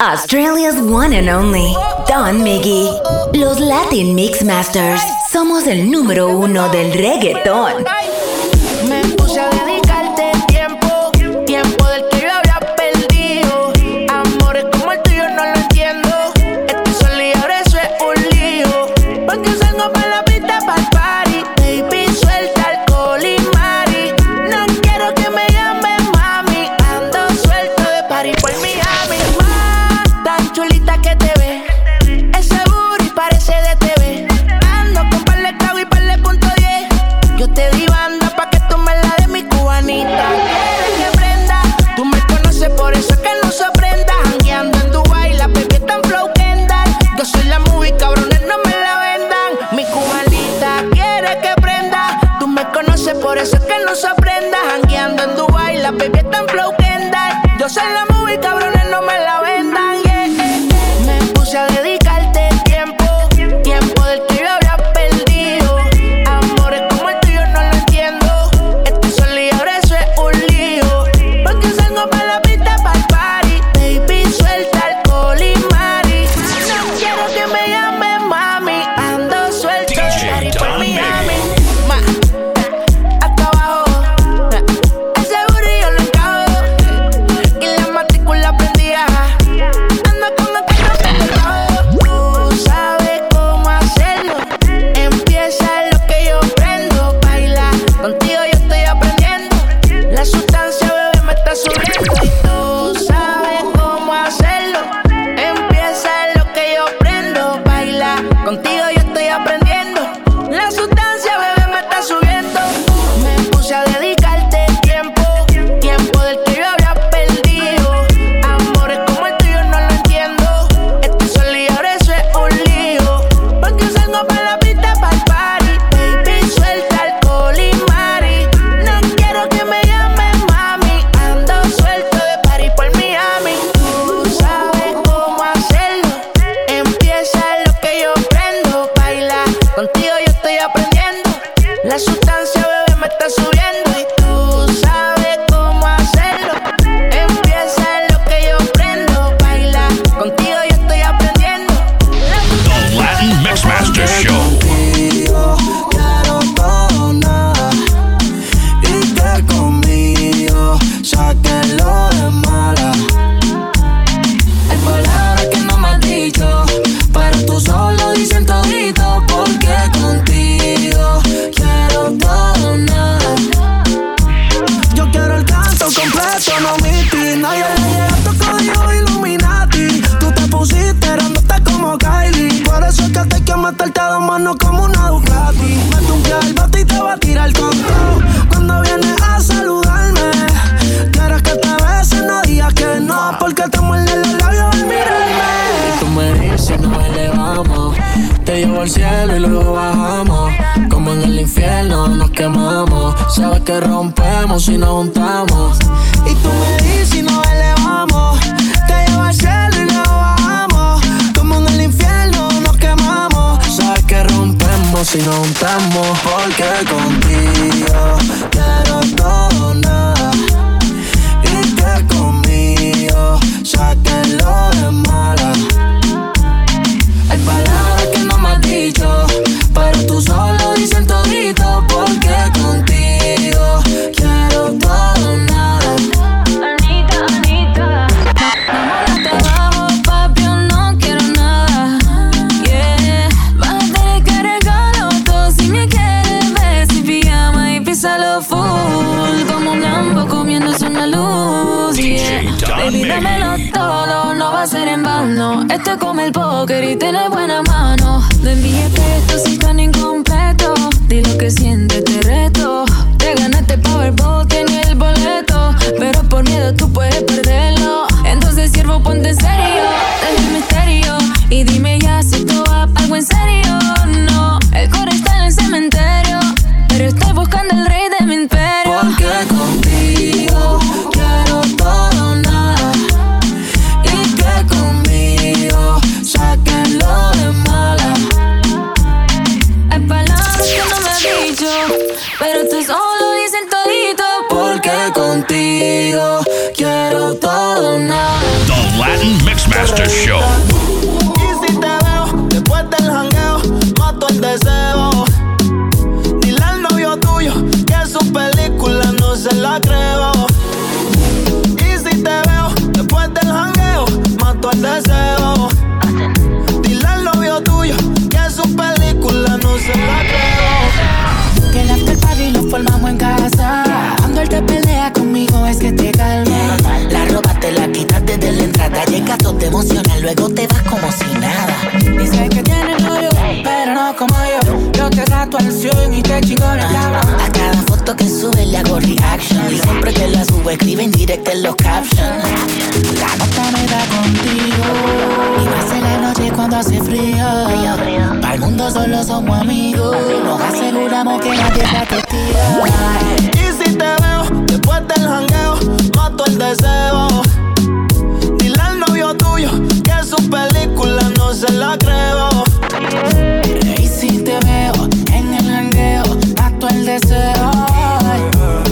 Australia's one and only, Don Miggy. Los Latin Mix Masters. Somos el número uno del reggaetón. Sabes que rompemos si nos juntamos. Y tú me dices si nos elevamos. Te llevo al cielo y luego bajamos. Como en el infierno nos quemamos. Sabes que rompemos si nos juntamos. Porque contigo quiero todo, nada. Este come el póker y tiene buena mano. Lo envié Y te la. A cada foto que sube le hago reaction. Y siempre que la subo escribe en directo en los captions. La nota me da contigo. Y más en la noche cuando hace frío. Para el mundo solo somos amigos. Nos aseguramos que nadie sea testigo. Y si te veo después del jangueo, mato el deseo. Dile al novio tuyo que su película no se la creo. Y si te veo jangueo, el deseo.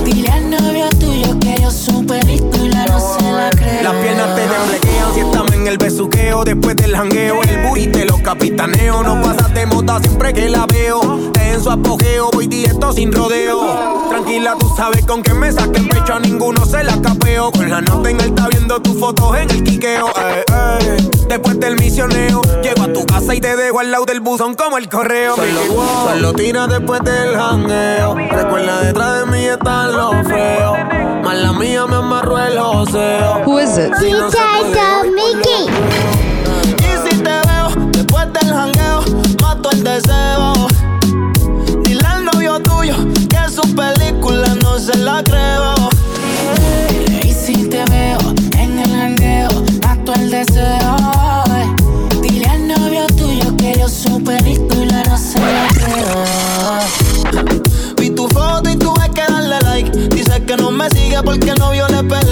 Dile al novio tuyo que yo supe y la no se la creo. Las piernas te temblequean si estamos en el besuqueo Después del jangueo, el booty te lo capitaneo No pasas de moda siempre que la veo en su apogeo, voy directo sin rodeo Tranquila, tú sabes con que me saque el pecho A ninguno se la capeo Con la nota en alta viendo tus fotos en el quiqueo eh, eh. Después del misioneo Llego a tu casa y te dejo al lado del buzón como el correo Solo, solo tira después del jangueo Recuerda detrás de mí están los feos Más la mía me amarró el joseo Who is it? Si no se puede, Mickey. Y si te veo después del jangueo, mato el deseo. Dile al novio tuyo su película no se la creo. Y si te veo en el jangueo, mato el deseo. Dile al novio tuyo que yo supe listo y la no se la creo. Vi tu foto y tuve que darle like. Dice que no me sigue porque el novio le pelea.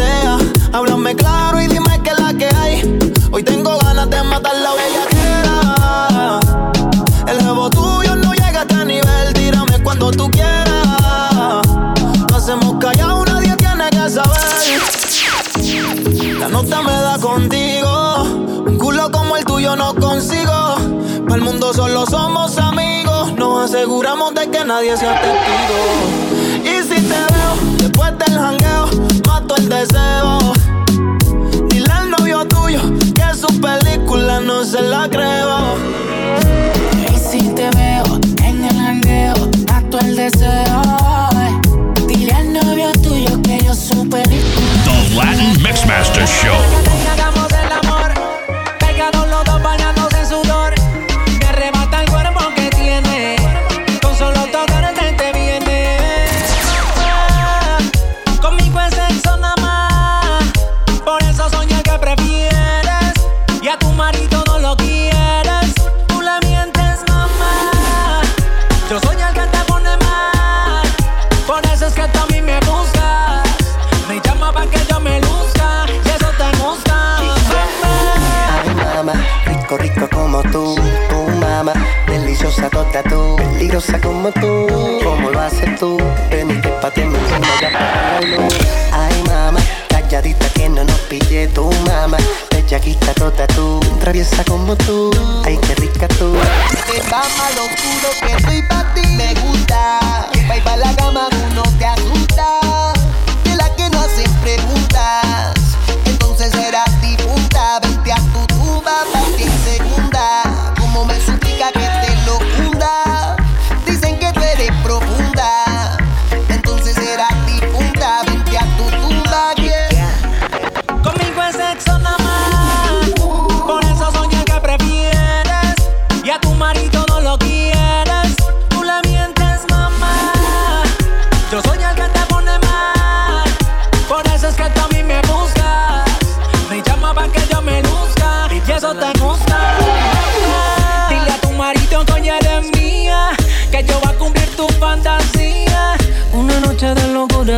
No consigo. Para el mundo solo somos amigos. Nos aseguramos de que nadie sea testigo. Y si te veo después del jangueo, mato el deseo. Dile al novio tuyo que su película no se la creo. Y si te veo en el jangueo, mato el deseo. Dile al novio tuyo que yo supe listo. The Latin Mixmaster Show. Ay, qué rica tú. Te vamos lo puro que soy pa' ti. Me gusta. Va pa' la cama uno te asusta. De la que no hacen preguntas. Entonces serás difunta. Vente a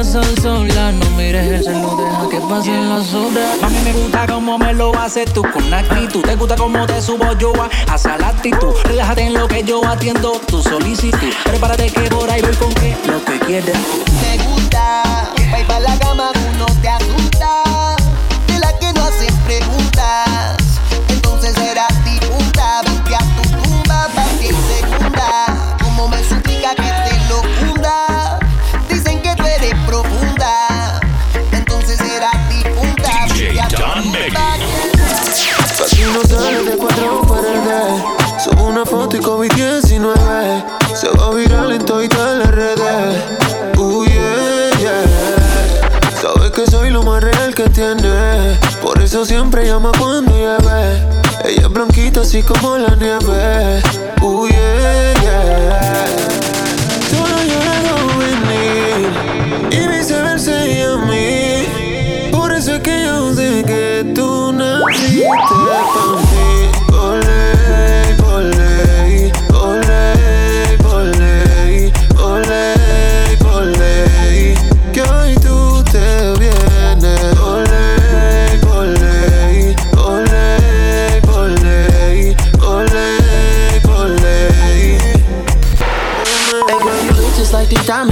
sol sola. No mires el no deja que pasen las horas. Mami me gusta como me lo haces tú con actitud. Te gusta como te subo yo a hacia la actitud Relájate en lo que yo atiendo tu solicitud. Prepárate que por ahí voy con que lo que quieres Me gusta Va y pa' la cama uno te asusta eso siempre llama cuando llueve. Ella es blanquita así como la nieve. Uh, yeah, yeah.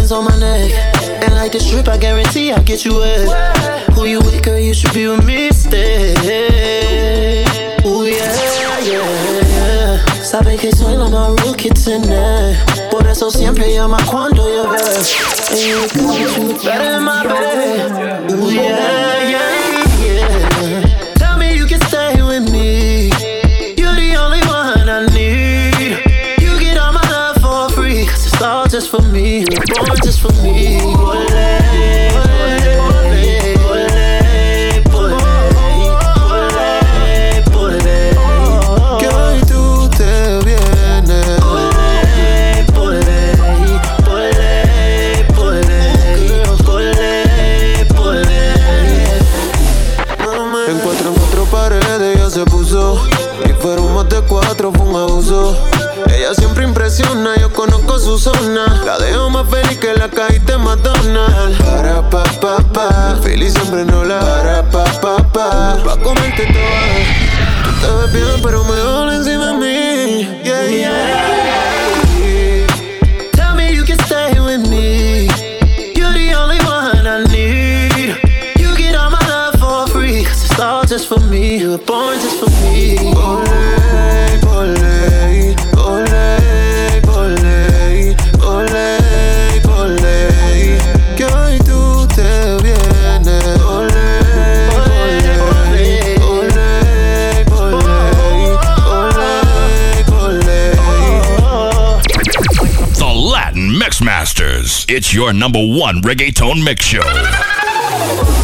Diamonds on my neck. And like the strip, I guarantee I'll get you wet. Who you with, girl? You should be with me instead. Ooh, yeah, yeah. Sabe que soy la más rookie tonight. Por eso siempre llama cuando yo veo. And you look better than my bed. Ooh, yeah, yeah. Que hoy tú te vienes. En cuatro, en cuatro paredes ella se puso. Y fueron más de cuatro, fue un abuso. Ella siempre impresiona, yo conozco su zona. La dejo más feliz que la caíste McDonald's. Para pa pa pa, feliz siempre no la para pa pa pa. Pa comerte toda. Tú te ves bien, pero mejor encima de mí. Yeah, yeah. Me me. Just for me. You were born just for me. Olé, It's your number one reggaeton mix show.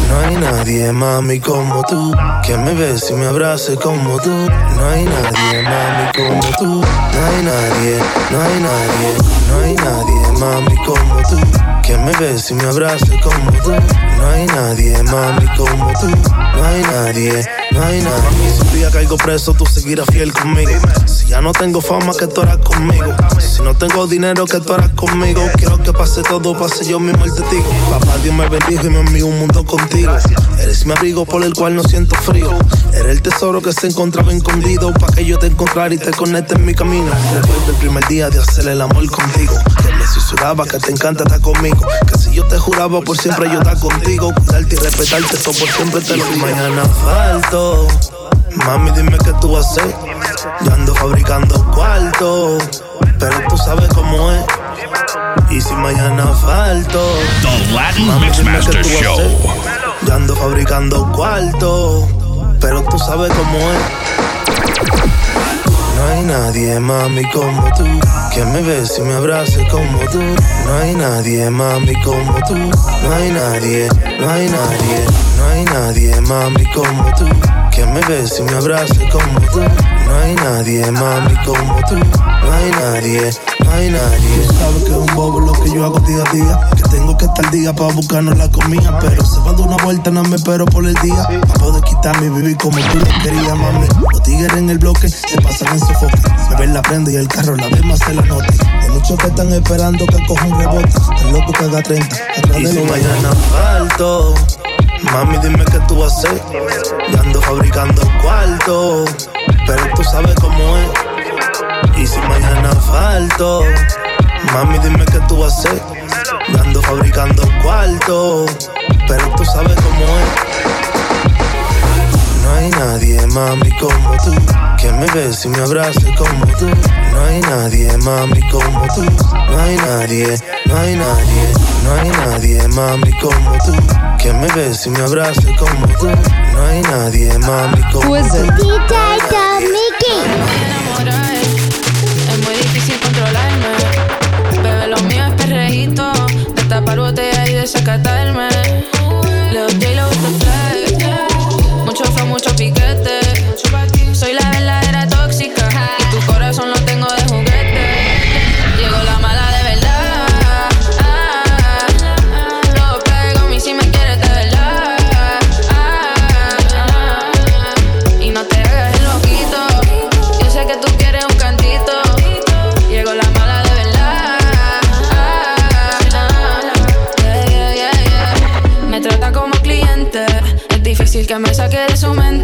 No hay nadie, mami, como tú. Que me y me abrace como tú. No hay nadie, mami, como tú. No hay nadie, no hay nadie. No hay nadie, mami, como tú. Que me y me abrace como tú. No hay nadie, mami, como tú No hay nadie, no hay nadie. Si un día caigo preso, tú seguirás fiel conmigo. Si ya no tengo fama, que tú harás conmigo. Si no tengo dinero, que tú harás conmigo. Quiero que pase todo, pase yo mismo el testigo. Papá Dios me bendijo y me envió un mundo contigo. Eres mi abrigo por el cual no siento frío. Eres el tesoro que se encontraba escondido. Pa' que yo te encontrara y te conecte en mi camino. Recuerdo el primer día de hacer el amor contigo. Que me susurraba que te encanta estar conmigo. Que si yo te juraba por siempre yo estar contigo. Cuidarte y respetarte, todo por siempre te lo digo mañana falto Mami, dime qué tú vas a hacer. Yo ando fabricando cuarto, pero tú sabes cómo es. Y si mañana falto, The Latin mami, dime qué tú vas a hacer. Yo ando fabricando cuarto, pero tú sabes cómo es. No hay nadie, mami, como tú. Que me bese y me abrace como tú. No hay nadie, mami, como tú. No hay nadie, no hay nadie. No hay nadie, mami, como tú me bese y me abrace como tú. No hay nadie, mami, como tú. No hay nadie, no hay nadie. Tú sabes que es un bobo lo que yo hago día a día. Que tengo que estar día para buscarnos la comida. Pero se va de una vuelta, no me espero por el día. Para poder quitarme y vivir como tú lo querías, mami. Los tigres en el bloque se pasan en su foque Me ven la prenda y el carro la vez más se la nota. Hay muchos que están esperando que coja un rebote. El loco que haga 30 atrás Y de si mañana falto Mami, dime qué tú vas a hacer. Yo ando fabricando cuarto, pero tú sabes cómo es. Y si mañana falto, mami, dime qué tú vas a hacer. Yo ando fabricando cuarto, pero tú sabes cómo es. No hay nadie, mami, como tú Que me bese y me abrace como tú No hay nadie, mami, como tú No hay nadie, no hay nadie No hay nadie, mami, como tú Que me bese y me abrace como tú No hay nadie, mami, como tú enamorar. Es muy difícil controlarme. Bebé, lo mío es perreíto. De tapar botella y desacatarme.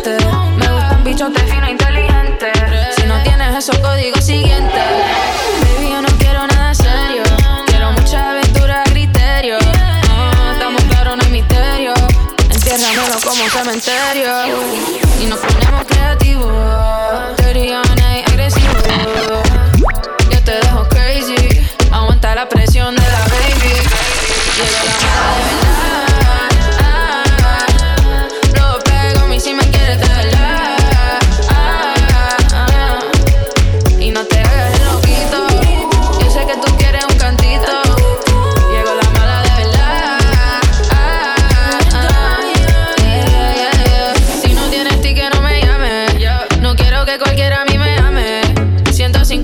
Me gustan bichos de fino inteligente. Si no tienes esos códigos siguientes, baby, yo no quiero nada serio. Quiero mucha aventura, a criterio. No, estamos claros, no hay misterio. Entiérramelo como un cementerio.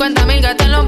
50 mil gasté en los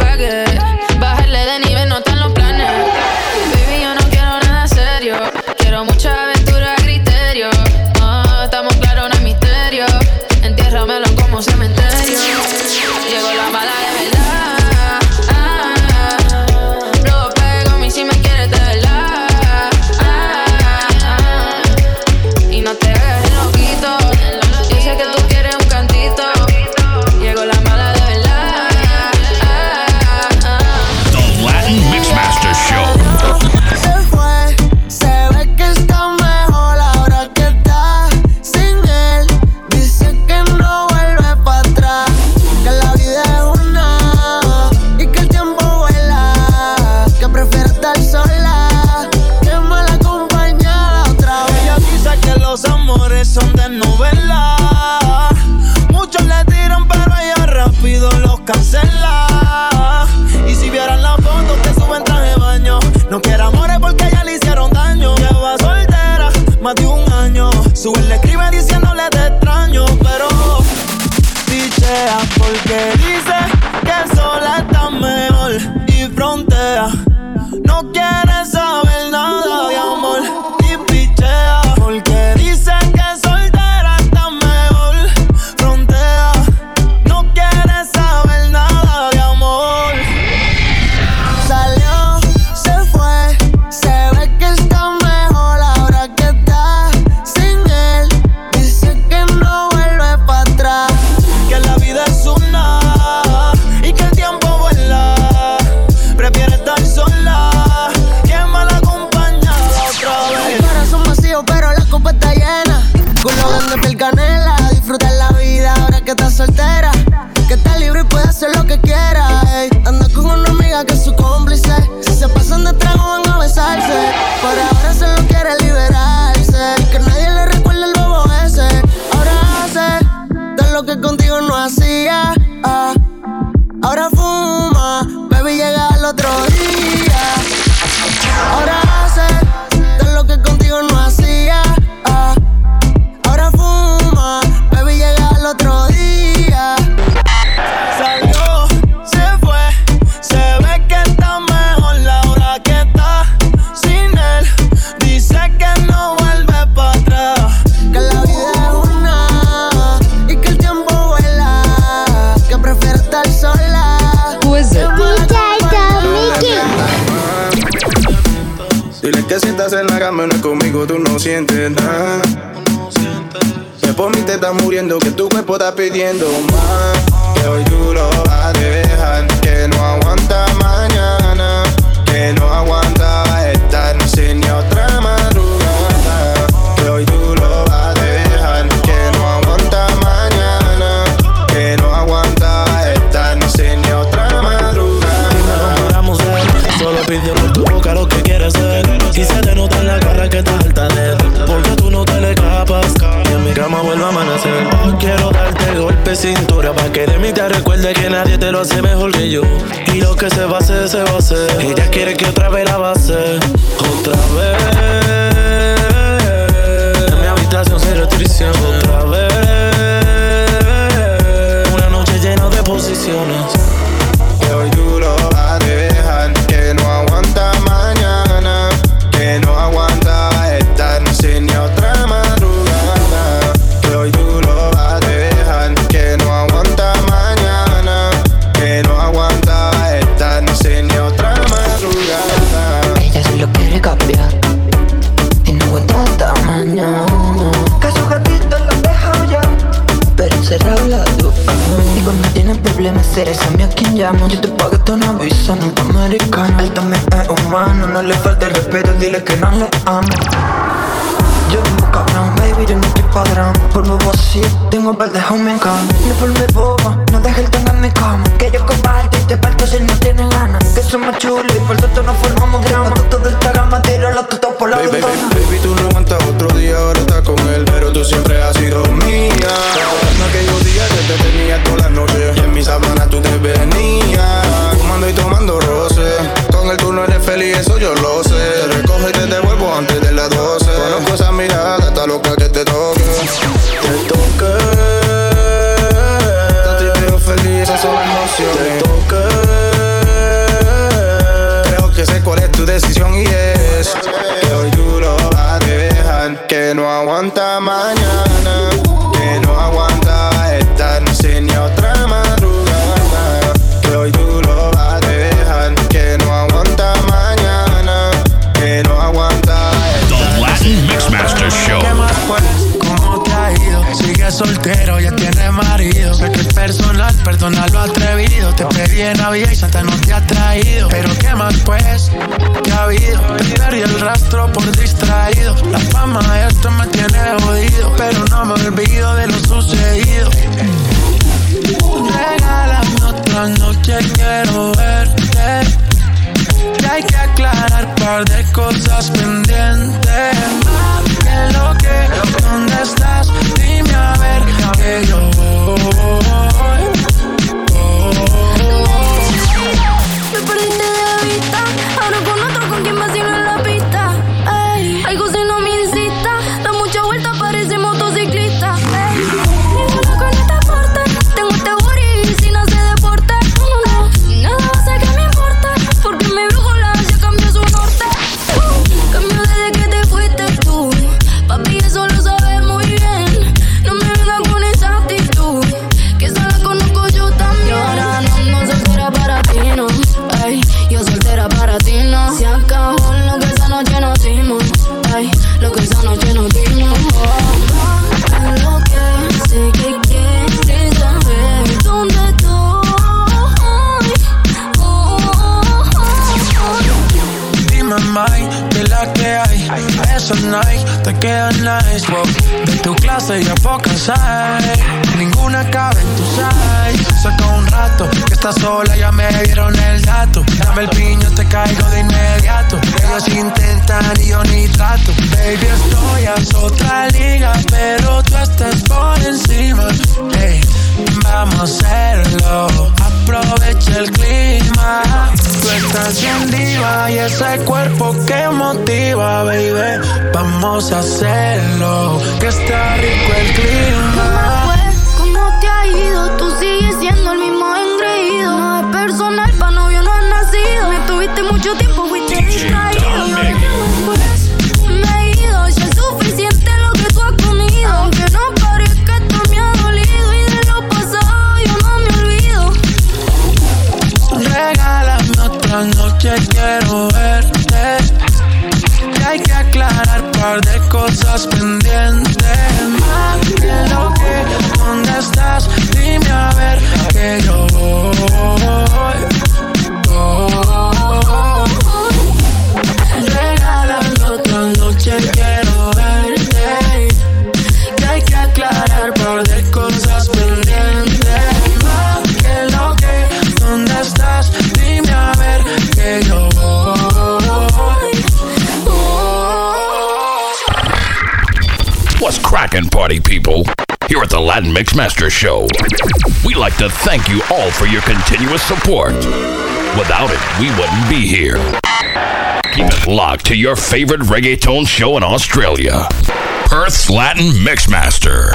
Sube le escribe diciéndole te extraño, pero pichea porque dice está pidiendo más. Eres a mí a quien llamo. Yo te pago una visa, nunca americano. Él también es humano, no le falta el respeto Dile que no le amo no estoy padrón Por nuevo así, tengo un par de home en cama. No forme boba, no dejes el en mi cama. Que yo comparto y te parto si no tienes ganas. Que somos chulos y por tanto no formamos drama. Todo esta gama, tiro los tutos por la Baby, baby, ventana. baby, tú no aguantas otro día, ahora estás con él Pero tú siempre has sido mía. Recordando aquellos días que te tenía todas las noches Y en mis sábanas tú te venías. Fumando y tomando roce Con él tú no eres feliz, eso yo lo Perdí el rastro por distraído. La fama esto me tiene jodido. Pero no me olvido de lo sucedido. Regálame otra noche, quiero verte. Que hay que aclarar par de cosas pendientes. Más que lo que, ¿dónde estás? Dime a ver que yo voy. Me Vamos a hacerlo. Que está rico el clima. Party people? Here at the Latin Mixmaster Show, we like to thank you all for your continuous support. Without it, we wouldn't be here. Keep it locked to your favorite reggaeton show in Australia, Perth's Latin Mixmaster,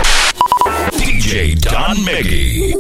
DJ Don Miggy.